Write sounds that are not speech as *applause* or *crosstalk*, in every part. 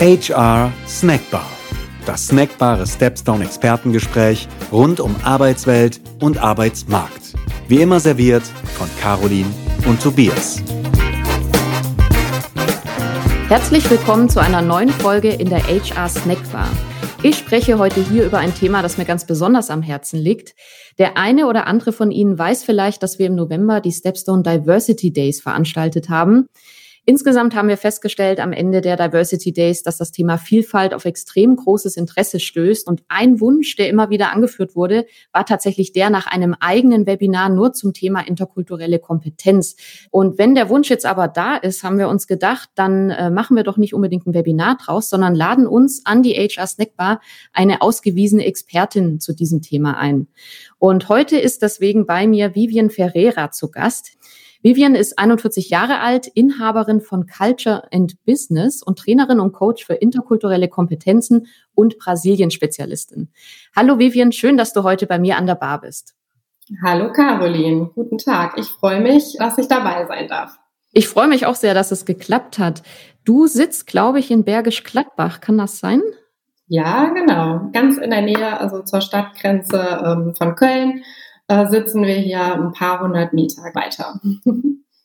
HR Snackbar. Das snackbare Stepstone Expertengespräch rund um Arbeitswelt und Arbeitsmarkt. Wie immer serviert von Caroline und Tobias. Herzlich willkommen zu einer neuen Folge in der HR Snackbar. Ich spreche heute hier über ein Thema, das mir ganz besonders am Herzen liegt. Der eine oder andere von Ihnen weiß vielleicht, dass wir im November die Stepstone Diversity Days veranstaltet haben. Insgesamt haben wir festgestellt am Ende der Diversity Days, dass das Thema Vielfalt auf extrem großes Interesse stößt. Und ein Wunsch, der immer wieder angeführt wurde, war tatsächlich der nach einem eigenen Webinar nur zum Thema interkulturelle Kompetenz. Und wenn der Wunsch jetzt aber da ist, haben wir uns gedacht, dann äh, machen wir doch nicht unbedingt ein Webinar draus, sondern laden uns an die HR Snackbar eine ausgewiesene Expertin zu diesem Thema ein. Und heute ist deswegen bei mir Vivian Ferreira zu Gast. Vivian ist 41 Jahre alt, Inhaberin von Culture and Business und Trainerin und Coach für interkulturelle Kompetenzen und Brasilien-Spezialistin. Hallo Vivian, schön, dass du heute bei mir an der Bar bist. Hallo Caroline, guten Tag. Ich freue mich, dass ich dabei sein darf. Ich freue mich auch sehr, dass es geklappt hat. Du sitzt, glaube ich, in Bergisch Gladbach. Kann das sein? Ja, genau. Ganz in der Nähe, also zur Stadtgrenze ähm, von Köln äh, sitzen wir hier ein paar hundert Meter weiter.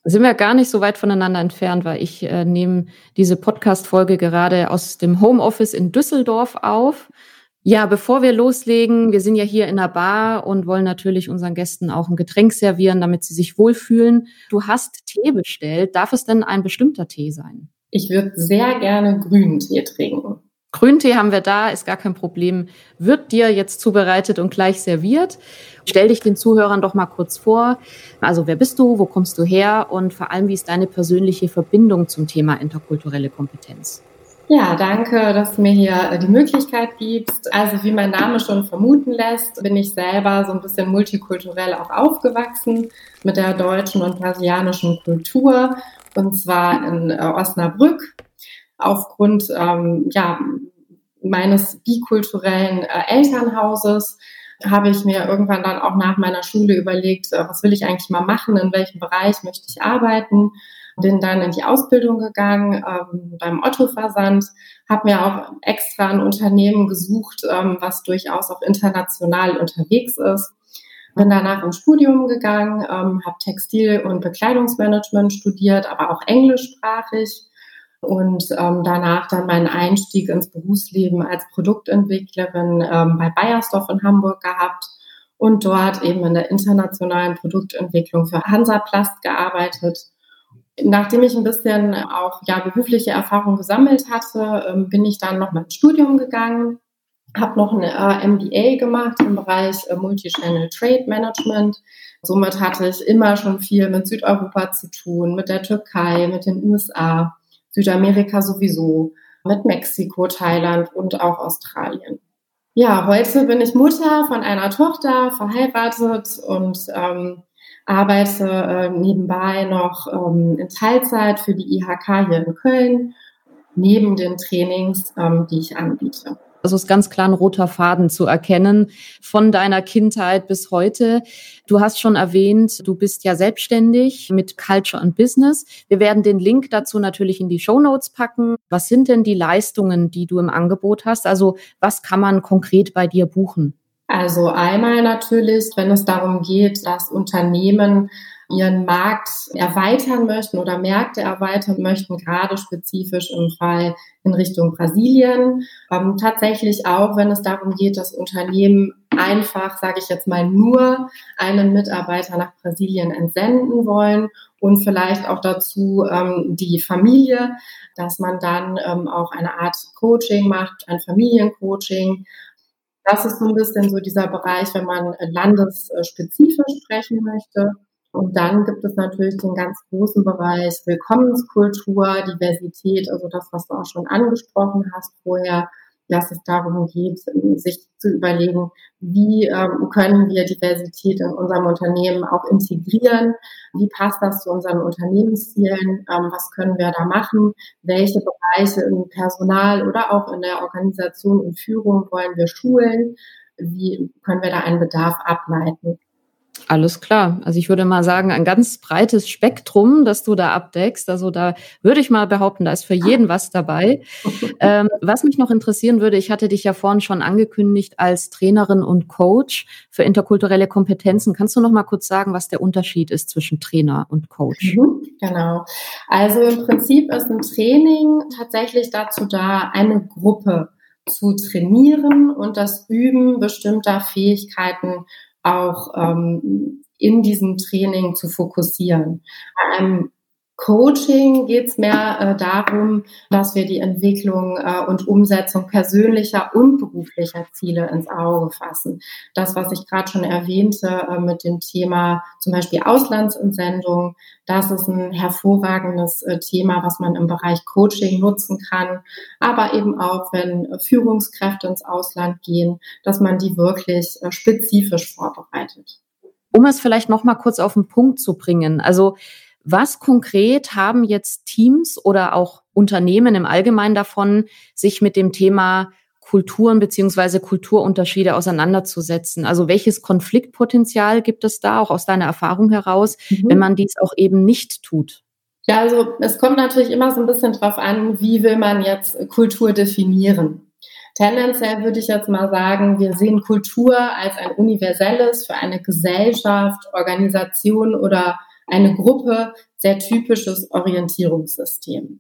Sind wir gar nicht so weit voneinander entfernt, weil ich äh, nehme diese Podcast-Folge gerade aus dem Homeoffice in Düsseldorf auf. Ja, bevor wir loslegen, wir sind ja hier in der Bar und wollen natürlich unseren Gästen auch ein Getränk servieren, damit sie sich wohlfühlen. Du hast Tee bestellt. Darf es denn ein bestimmter Tee sein? Ich würde sehr gerne grünen Tee trinken. Grüntee haben wir da, ist gar kein Problem. Wird dir jetzt zubereitet und gleich serviert. Stell dich den Zuhörern doch mal kurz vor. Also wer bist du, wo kommst du her und vor allem, wie ist deine persönliche Verbindung zum Thema interkulturelle Kompetenz? Ja, danke, dass du mir hier die Möglichkeit gibst. Also wie mein Name schon vermuten lässt, bin ich selber so ein bisschen multikulturell auch aufgewachsen mit der deutschen und brasilianischen Kultur und zwar in äh, Osnabrück aufgrund ähm, ja, meines bikulturellen äh, Elternhauses habe ich mir irgendwann dann auch nach meiner Schule überlegt, äh, was will ich eigentlich mal machen, in welchem Bereich möchte ich arbeiten. Bin dann in die Ausbildung gegangen ähm, beim Otto-Versand, habe mir auch extra ein Unternehmen gesucht, ähm, was durchaus auch international unterwegs ist. Bin danach ins Studium gegangen, ähm, habe Textil- und Bekleidungsmanagement studiert, aber auch englischsprachig und ähm, danach dann meinen Einstieg ins Berufsleben als Produktentwicklerin ähm, bei Bayersdorf in Hamburg gehabt und dort eben in der internationalen Produktentwicklung für Hansaplast gearbeitet. Nachdem ich ein bisschen auch ja berufliche Erfahrung gesammelt hatte, ähm, bin ich dann noch mal ins Studium gegangen, habe noch ein äh, MBA gemacht im Bereich äh, Multichannel Trade Management. Somit hatte ich immer schon viel mit Südeuropa zu tun, mit der Türkei, mit den USA Südamerika sowieso, mit Mexiko, Thailand und auch Australien. Ja, heute bin ich Mutter von einer Tochter, verheiratet und ähm, arbeite äh, nebenbei noch ähm, in Teilzeit für die IHK hier in Köln, neben den Trainings, ähm, die ich anbiete. Also ist ganz klar ein roter Faden zu erkennen von deiner Kindheit bis heute. Du hast schon erwähnt, du bist ja selbstständig mit Culture and Business. Wir werden den Link dazu natürlich in die Show Notes packen. Was sind denn die Leistungen, die du im Angebot hast? Also was kann man konkret bei dir buchen? Also einmal natürlich, wenn es darum geht, dass Unternehmen ihren Markt erweitern möchten oder Märkte erweitern möchten, gerade spezifisch im Fall in Richtung Brasilien. Ähm, tatsächlich auch, wenn es darum geht, dass Unternehmen einfach, sage ich jetzt mal, nur einen Mitarbeiter nach Brasilien entsenden wollen und vielleicht auch dazu ähm, die Familie, dass man dann ähm, auch eine Art Coaching macht, ein Familiencoaching. Das ist so ein bisschen so dieser Bereich, wenn man landesspezifisch sprechen möchte. Und dann gibt es natürlich den ganz großen Bereich Willkommenskultur, Diversität, also das, was du auch schon angesprochen hast vorher, dass es darum geht, sich zu überlegen, wie ähm, können wir Diversität in unserem Unternehmen auch integrieren, wie passt das zu unseren Unternehmenszielen, ähm, was können wir da machen, welche Bereiche im Personal oder auch in der Organisation und Führung wollen wir schulen, wie können wir da einen Bedarf ableiten. Alles klar. Also ich würde mal sagen, ein ganz breites Spektrum, das du da abdeckst. Also da würde ich mal behaupten, da ist für jeden was dabei. *laughs* Ähm, was mich noch interessieren würde, ich hatte dich ja vorhin schon angekündigt als Trainerin und Coach für interkulturelle Kompetenzen. Kannst du noch mal kurz sagen, was der Unterschied ist zwischen Trainer und Coach? Mhm, genau. Also im Prinzip ist ein Training tatsächlich dazu da, eine Gruppe zu trainieren und das Üben bestimmter Fähigkeiten auch ähm, in diesem Training zu fokussieren. Bei einem Coaching geht es mehr äh, darum, dass wir die Entwicklung äh, und Umsetzung persönlicher und beruflicher Ziele ins Auge fassen. Das, was ich gerade schon erwähnte äh, mit dem Thema zum Beispiel Auslandsentsendung, das ist ein hervorragendes äh, Thema, was man im Bereich Coaching nutzen kann. Aber eben auch, wenn Führungskräfte ins Ausland gehen, dass man die wirklich äh, spezifisch vorbereitet. Um es vielleicht noch mal kurz auf den Punkt zu bringen. Also was konkret haben jetzt Teams oder auch Unternehmen im Allgemeinen davon, sich mit dem Thema Kulturen beziehungsweise Kulturunterschiede auseinanderzusetzen? Also welches Konfliktpotenzial gibt es da auch aus deiner Erfahrung heraus, mhm. wenn man dies auch eben nicht tut? Ja, also es kommt natürlich immer so ein bisschen drauf an, wie will man jetzt Kultur definieren. Tendenziell würde ich jetzt mal sagen, wir sehen Kultur als ein universelles für eine Gesellschaft, Organisation oder eine Gruppe sehr typisches Orientierungssystem.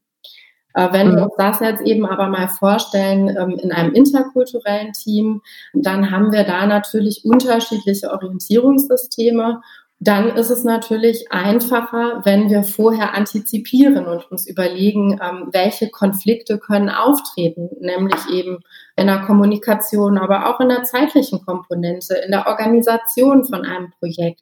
Äh, wenn wir mhm. uns das jetzt eben aber mal vorstellen ähm, in einem interkulturellen Team, dann haben wir da natürlich unterschiedliche Orientierungssysteme. Dann ist es natürlich einfacher, wenn wir vorher antizipieren und uns überlegen, ähm, welche Konflikte können auftreten, nämlich eben in der Kommunikation, aber auch in der zeitlichen Komponente, in der Organisation von einem Projekt.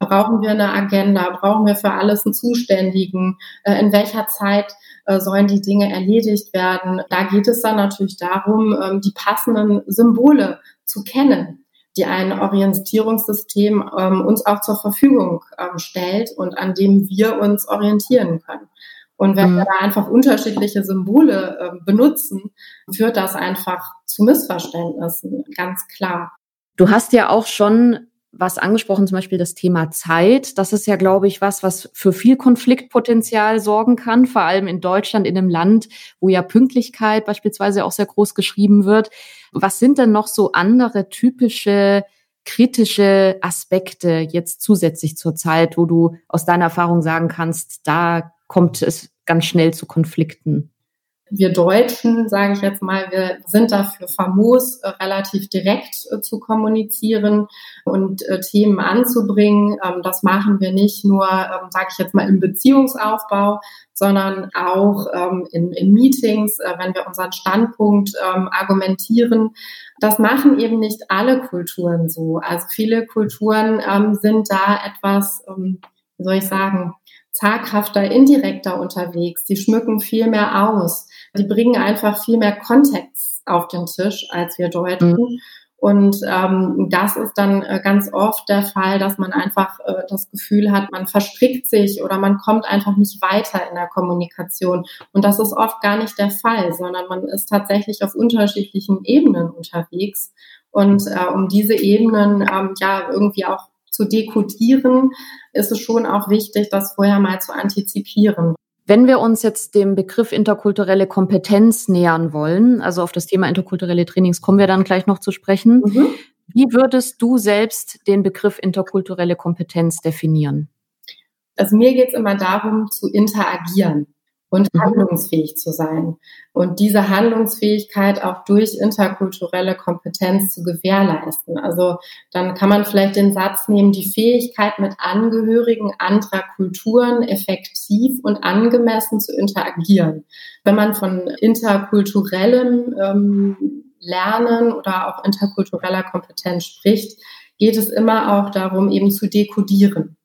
Brauchen wir eine Agenda? Brauchen wir für alles einen Zuständigen? Äh, in welcher Zeit äh, sollen die Dinge erledigt werden? Da geht es dann natürlich darum, ähm, die passenden Symbole zu kennen, die ein Orientierungssystem ähm, uns auch zur Verfügung ähm, stellt und an dem wir uns orientieren können. Und wenn mhm. wir da einfach unterschiedliche Symbole benutzen, führt das einfach zu Missverständnissen, ganz klar. Du hast ja auch schon was angesprochen, zum Beispiel das Thema Zeit. Das ist ja, glaube ich, was, was für viel Konfliktpotenzial sorgen kann, vor allem in Deutschland, in einem Land, wo ja Pünktlichkeit beispielsweise auch sehr groß geschrieben wird. Was sind denn noch so andere typische kritische Aspekte jetzt zusätzlich zur Zeit, wo du aus deiner Erfahrung sagen kannst, da kommt es ganz schnell zu Konflikten? Wir Deutschen, sage ich jetzt mal, wir sind dafür famos, äh, relativ direkt äh, zu kommunizieren und äh, Themen anzubringen. Ähm, das machen wir nicht nur, ähm, sage ich jetzt mal, im Beziehungsaufbau, sondern auch ähm, in, in, Meetings, wenn wir unseren Standpunkt argumentieren. Das machen eben nicht alle Kulturen so. Also viele Kulturen sind da etwas, wie soll ich sagen, zaghafter, indirekter unterwegs. Die schmücken viel mehr aus. Die bringen einfach viel mehr Kontext auf den Tisch als wir Deutschen. Mhm. Und ähm, das ist dann äh, ganz oft der Fall, dass man einfach äh, das Gefühl hat, man verstrickt sich oder man kommt einfach nicht weiter in der Kommunikation. Und das ist oft gar nicht der Fall, sondern man ist tatsächlich auf unterschiedlichen Ebenen unterwegs. Und äh, um diese Ebenen ähm, ja irgendwie auch zu dekodieren, ist es schon auch wichtig, das vorher mal zu antizipieren. Wenn wir uns jetzt dem Begriff interkulturelle Kompetenz nähern wollen, also auf das Thema interkulturelle Trainings kommen wir dann gleich noch zu sprechen, mhm. wie würdest du selbst den Begriff interkulturelle Kompetenz definieren? Also mir geht es immer darum, zu interagieren und mhm. handlungsfähig zu sein. Und diese Handlungsfähigkeit auch durch interkulturelle Kompetenz zu gewährleisten. Also dann kann man vielleicht den Satz nehmen, die Fähigkeit mit Angehörigen anderer Kulturen effektiv und angemessen zu interagieren. Wenn man von interkulturellem ähm, Lernen oder auch interkultureller Kompetenz spricht, geht es immer auch darum, eben zu dekodieren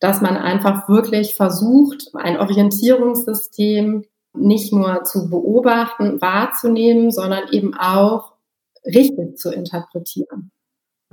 dass man einfach wirklich versucht, ein Orientierungssystem nicht nur zu beobachten, wahrzunehmen, sondern eben auch richtig zu interpretieren.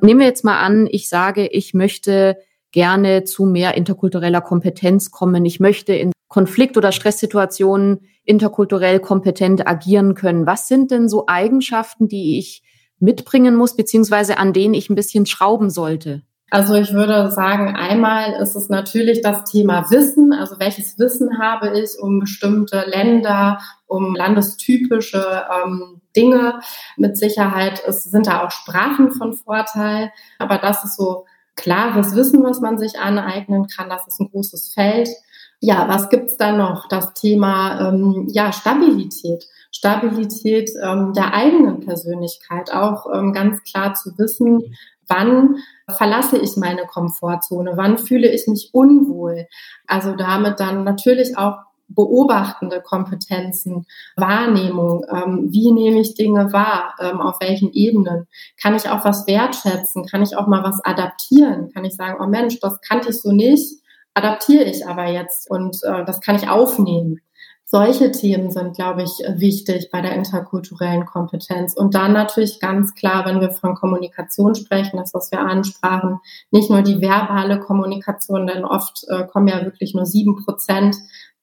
Nehmen wir jetzt mal an, ich sage, ich möchte gerne zu mehr interkultureller Kompetenz kommen. Ich möchte in Konflikt- oder Stresssituationen interkulturell kompetent agieren können. Was sind denn so Eigenschaften, die ich mitbringen muss, beziehungsweise an denen ich ein bisschen schrauben sollte? Also ich würde sagen, einmal ist es natürlich das Thema Wissen, also welches Wissen habe ich um bestimmte Länder, um landestypische ähm, Dinge. Mit Sicherheit ist, sind da auch Sprachen von Vorteil, aber das ist so klares Wissen, was man sich aneignen kann. Das ist ein großes Feld. Ja, was gibt's da noch? Das Thema ähm, ja, Stabilität. Stabilität ähm, der eigenen Persönlichkeit. Auch ähm, ganz klar zu wissen, wann verlasse ich meine Komfortzone, wann fühle ich mich unwohl. Also damit dann natürlich auch beobachtende Kompetenzen, Wahrnehmung, ähm, wie nehme ich Dinge wahr, ähm, auf welchen Ebenen, kann ich auch was wertschätzen, kann ich auch mal was adaptieren, kann ich sagen, oh Mensch, das kannte ich so nicht, adaptiere ich aber jetzt und äh, das kann ich aufnehmen. Solche Themen sind, glaube ich, wichtig bei der interkulturellen Kompetenz. Und dann natürlich ganz klar, wenn wir von Kommunikation sprechen, das, was wir ansprachen, nicht nur die verbale Kommunikation, denn oft äh, kommen ja wirklich nur sieben Prozent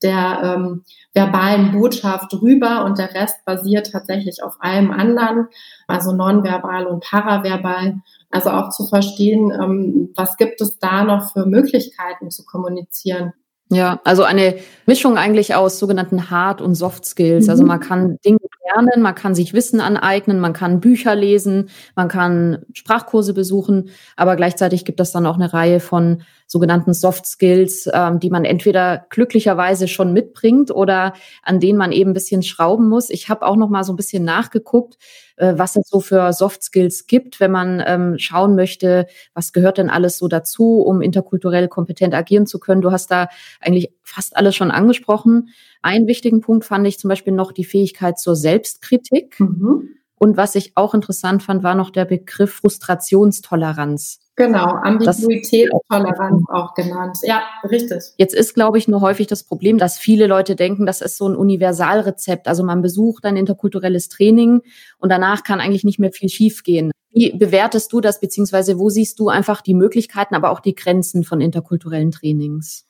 der ähm, verbalen Botschaft rüber und der Rest basiert tatsächlich auf allem anderen, also nonverbal und paraverbal. Also auch zu verstehen, ähm, was gibt es da noch für Möglichkeiten zu kommunizieren. Ja, also eine Mischung eigentlich aus sogenannten Hard- und Soft Skills. Also mhm. Also man kann Dinge lernen, man kann sich Wissen aneignen, man kann Bücher lesen, man kann Sprachkurse besuchen, aber gleichzeitig gibt es dann auch eine Reihe von sogenannten Soft Skills, ähm, die man entweder glücklicherweise schon mitbringt oder an denen man eben ein bisschen schrauben muss. Ich habe auch noch mal so ein bisschen nachgeguckt, äh, was es so für Soft Skills gibt, wenn man ähm, schauen möchte, was gehört denn alles so dazu, um interkulturell kompetent agieren zu können. Du hast da eigentlich fast alles schon angesprochen. Einen wichtigen Punkt fand ich zum Beispiel noch die Fähigkeit zur Selbstkritik. Mhm. Und was ich auch interessant fand, war noch der Begriff Frustrationstoleranz. Genau, Ambiguität, Toleranz auch genannt. Ja, richtig. Jetzt ist, glaube ich, nur häufig das Problem, dass viele Leute denken, das ist so ein Universalrezept. Also man besucht ein interkulturelles Training und danach kann eigentlich nicht mehr viel schiefgehen. Wie bewertest du das, beziehungsweise wo siehst du einfach die Möglichkeiten, aber auch die Grenzen von interkulturellen Trainings?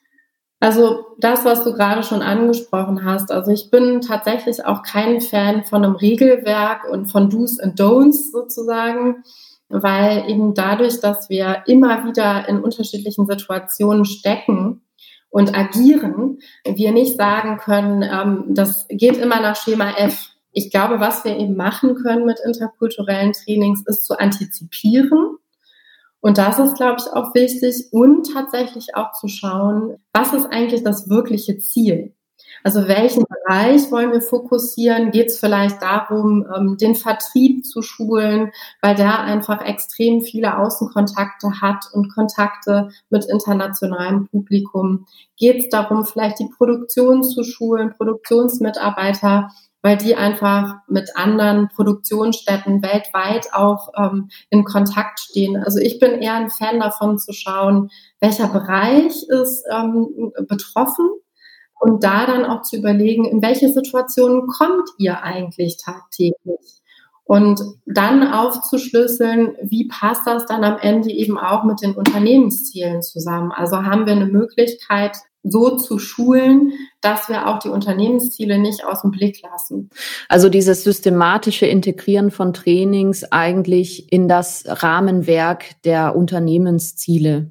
Also das, was du gerade schon angesprochen hast, also ich bin tatsächlich auch kein Fan von einem Regelwerk und von Do's and Don'ts sozusagen weil eben dadurch, dass wir immer wieder in unterschiedlichen Situationen stecken und agieren, wir nicht sagen können, ähm, das geht immer nach Schema F. Ich glaube, was wir eben machen können mit interkulturellen Trainings, ist zu antizipieren. Und das ist, glaube ich, auch wichtig und tatsächlich auch zu schauen, was ist eigentlich das wirkliche Ziel? Also welchen Bereich wollen wir fokussieren? Geht es vielleicht darum, ähm, den Vertrieb zu schulen, weil der einfach extrem viele Außenkontakte hat und Kontakte mit internationalem Publikum? Geht es darum, vielleicht die Produktion zu schulen, Produktionsmitarbeiter, weil die einfach mit anderen Produktionsstätten weltweit auch ähm, in Kontakt stehen. Also ich bin eher ein Fan davon zu schauen, welcher Bereich ist ähm, betroffen und da dann auch zu überlegen, in welche Situationen kommt ihr eigentlich tagtäglich? Und dann aufzuschlüsseln, wie passt das dann am Ende eben auch mit den Unternehmenszielen zusammen? Also haben wir eine Möglichkeit, so zu schulen, dass wir auch die Unternehmensziele nicht aus dem Blick lassen. Also dieses systematische Integrieren von Trainings eigentlich in das Rahmenwerk der Unternehmensziele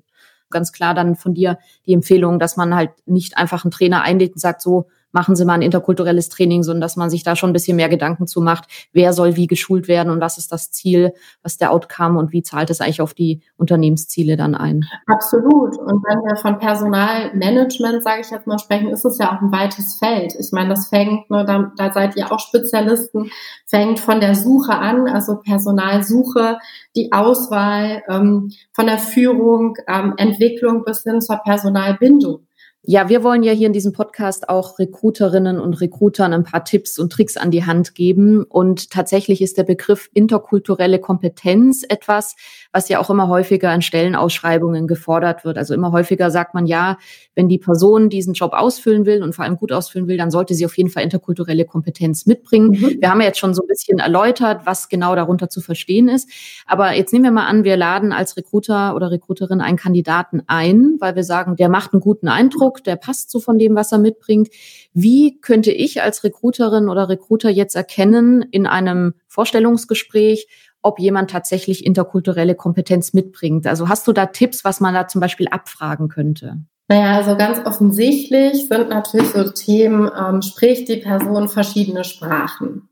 ganz klar dann von dir die Empfehlung, dass man halt nicht einfach einen Trainer einlädt und sagt, so, machen Sie mal ein interkulturelles Training, sondern dass man sich da schon ein bisschen mehr Gedanken zu macht, wer soll wie geschult werden und was ist das Ziel, was der Outcome und wie zahlt es eigentlich auf die Unternehmensziele dann ein. Absolut. Und wenn wir von Personalmanagement, sage ich jetzt mal, sprechen, ist es ja auch ein weites Feld. Ich meine, das fängt, ne, da, da seid ihr auch Spezialisten, fängt von der Suche an, also Personalsuche, die Auswahl ähm, von der Führung, ähm, Entwicklung bis hin zur Personalbindung. Ja, wir wollen ja hier in diesem Podcast auch Recruiterinnen und Recruitern ein paar Tipps und Tricks an die Hand geben. Und tatsächlich ist der Begriff interkulturelle Kompetenz etwas, was ja auch immer häufiger in Stellenausschreibungen gefordert wird. Also immer häufiger sagt man ja, wenn die Person diesen Job ausfüllen will und vor allem gut ausfüllen will, dann sollte sie auf jeden Fall interkulturelle Kompetenz mitbringen. Mhm. Wir haben ja jetzt schon so ein bisschen erläutert, was genau darunter zu verstehen ist. Aber jetzt nehmen wir mal an, wir laden als Recruiter oder Recruiterin einen Kandidaten ein, weil wir sagen, der macht einen guten Eindruck Eindruck, der passt so von dem, was er mitbringt. Wie könnte ich als Recruiterin oder Recruiter jetzt erkennen in einem Vorstellungsgespräch, ob jemand tatsächlich interkulturelle Kompetenz mitbringt? Also hast du da Tipps, was man da zum Beispiel abfragen könnte? Naja, also ganz offensichtlich sind natürlich so Themen, ähm, spricht die Person verschiedene Sprachen?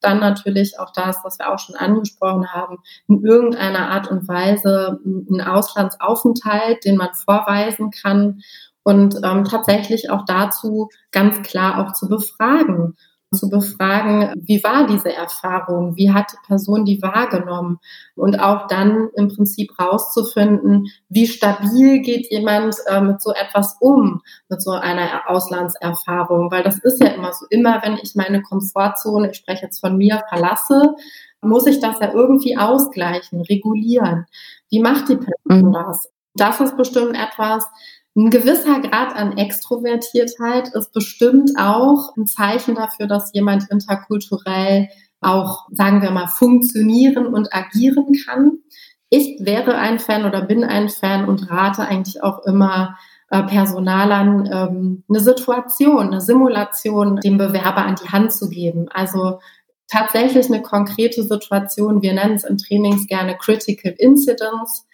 Dann natürlich auch das, was wir auch schon angesprochen haben, in irgendeiner Art und Weise ein Auslandsaufenthalt, den man vorweisen kann und ähm, tatsächlich auch dazu ganz klar auch zu befragen zu befragen, wie war diese Erfahrung, wie hat die Person die wahrgenommen und auch dann im Prinzip rauszufinden, wie stabil geht jemand äh, mit so etwas um, mit so einer Auslandserfahrung, weil das ist ja immer so, immer wenn ich meine Komfortzone, ich spreche jetzt von mir, verlasse, muss ich das ja irgendwie ausgleichen, regulieren. Wie macht die Person mhm. das? Das ist bestimmt etwas, ein gewisser Grad an Extrovertiertheit ist bestimmt auch ein Zeichen dafür, dass jemand interkulturell auch, sagen wir mal, funktionieren und agieren kann. Ich wäre ein Fan oder bin ein Fan und rate eigentlich auch immer äh, Personalern, ähm, eine Situation, eine Simulation dem Bewerber an die Hand zu geben. Also tatsächlich eine konkrete Situation. Wir nennen es in Trainings gerne Critical Incidents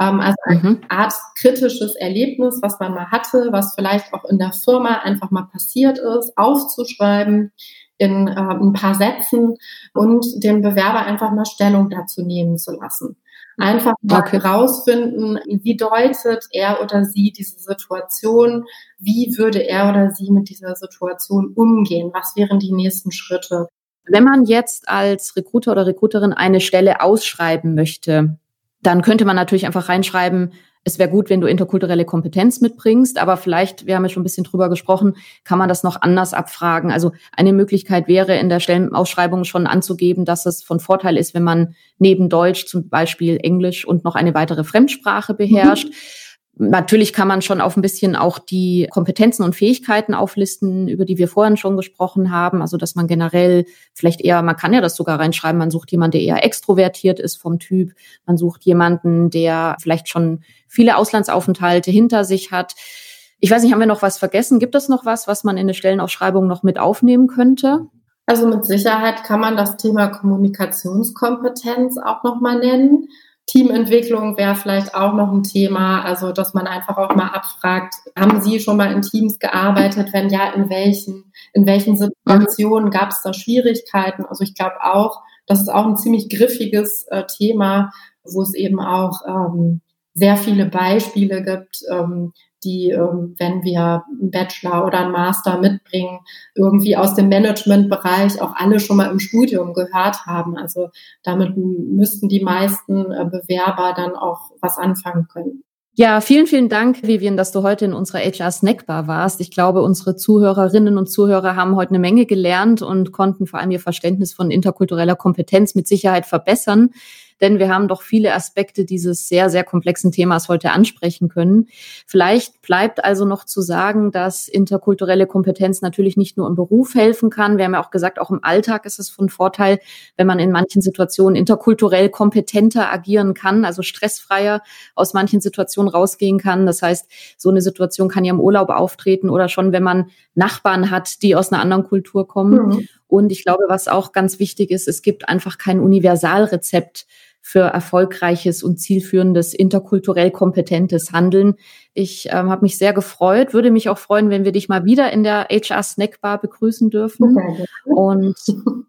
ähm, also eine mhm. Art kritisches Erlebnis, was man mal hatte, was vielleicht auch in der Firma einfach mal passiert ist, aufzuschreiben in äh, ein paar Sätzen und den Bewerber einfach mal Stellung dazu nehmen zu lassen. Einfach mal okay. rausfinden, wie deutet er oder sie diese Situation, wie würde er oder sie mit dieser Situation umgehen, was wären die nächsten Schritte. Wenn man jetzt als Recruiter oder Recruiterin eine Stelle ausschreiben möchte, dann könnte man natürlich einfach reinschreiben, es wäre gut, wenn du interkulturelle Kompetenz mitbringst, aber vielleicht, wir haben ja schon ein bisschen drüber gesprochen, kann man das noch anders abfragen. Also eine Möglichkeit wäre in der Stellenausschreibung schon anzugeben, dass es von Vorteil ist, wenn man neben Deutsch zum Beispiel Englisch und noch eine weitere Fremdsprache beherrscht. Mhm. Natürlich kann man schon auf ein bisschen auch die Kompetenzen und Fähigkeiten auflisten, über die wir vorhin schon gesprochen haben. Also, dass man generell vielleicht eher, man kann ja das sogar reinschreiben, man sucht jemanden, der eher extrovertiert ist vom Typ. Man sucht jemanden, der vielleicht schon viele Auslandsaufenthalte hinter sich hat. Ich weiß nicht, haben wir noch was vergessen? Gibt es noch was, was man in der Stellenausschreibung noch mit aufnehmen könnte? Also mit Sicherheit kann man das Thema Kommunikationskompetenz auch nochmal nennen. Teamentwicklung wäre vielleicht auch noch ein Thema, also dass man einfach auch mal abfragt, haben Sie schon mal in Teams gearbeitet? Wenn ja, in welchen, in welchen Situationen gab es da Schwierigkeiten? Also ich glaube auch, das ist auch ein ziemlich griffiges äh, Thema, wo es eben auch ähm, sehr viele Beispiele gibt, ähm, die, ähm, wenn wir einen Bachelor oder einen Master mitbringen, irgendwie aus dem Managementbereich auch alle schon mal im Studium gehört haben. Also damit müssten die meisten äh, Bewerber dann auch was anfangen können. Ja, vielen, vielen Dank, Vivian, dass du heute in unserer HR Snackbar warst. Ich glaube, unsere Zuhörerinnen und Zuhörer haben heute eine Menge gelernt und konnten vor allem ihr Verständnis von interkultureller Kompetenz mit Sicherheit verbessern denn wir haben doch viele Aspekte dieses sehr, sehr komplexen Themas heute ansprechen können. Vielleicht bleibt also noch zu sagen, dass interkulturelle Kompetenz natürlich nicht nur im Beruf helfen kann. Wir haben ja auch gesagt, auch im Alltag ist es von Vorteil, wenn man in manchen Situationen interkulturell kompetenter agieren kann, also stressfreier aus manchen Situationen rausgehen kann. Das heißt, so eine Situation kann ja im Urlaub auftreten oder schon, wenn man Nachbarn hat, die aus einer anderen Kultur kommen. Mhm. Und ich glaube, was auch ganz wichtig ist, es gibt einfach kein Universalrezept für erfolgreiches und zielführendes, interkulturell kompetentes Handeln. Ich ähm, habe mich sehr gefreut, würde mich auch freuen, wenn wir dich mal wieder in der HR Snackbar begrüßen dürfen. Okay. Und *laughs*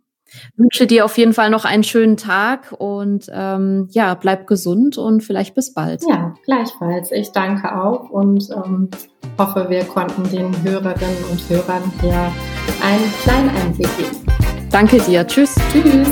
wünsche dir auf jeden Fall noch einen schönen Tag und ähm, ja, bleib gesund und vielleicht bis bald. Ja, gleichfalls. Ich danke auch und ähm, hoffe, wir konnten den Hörerinnen und Hörern hier einen kleinen Einblick geben. Danke dir. Tschüss. Tschüss.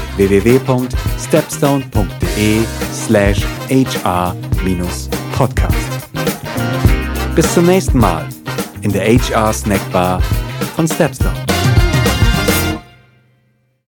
www.stepstone.de slash hr-podcast. Bis zum nächsten Mal in der HR Snackbar von Stepstone.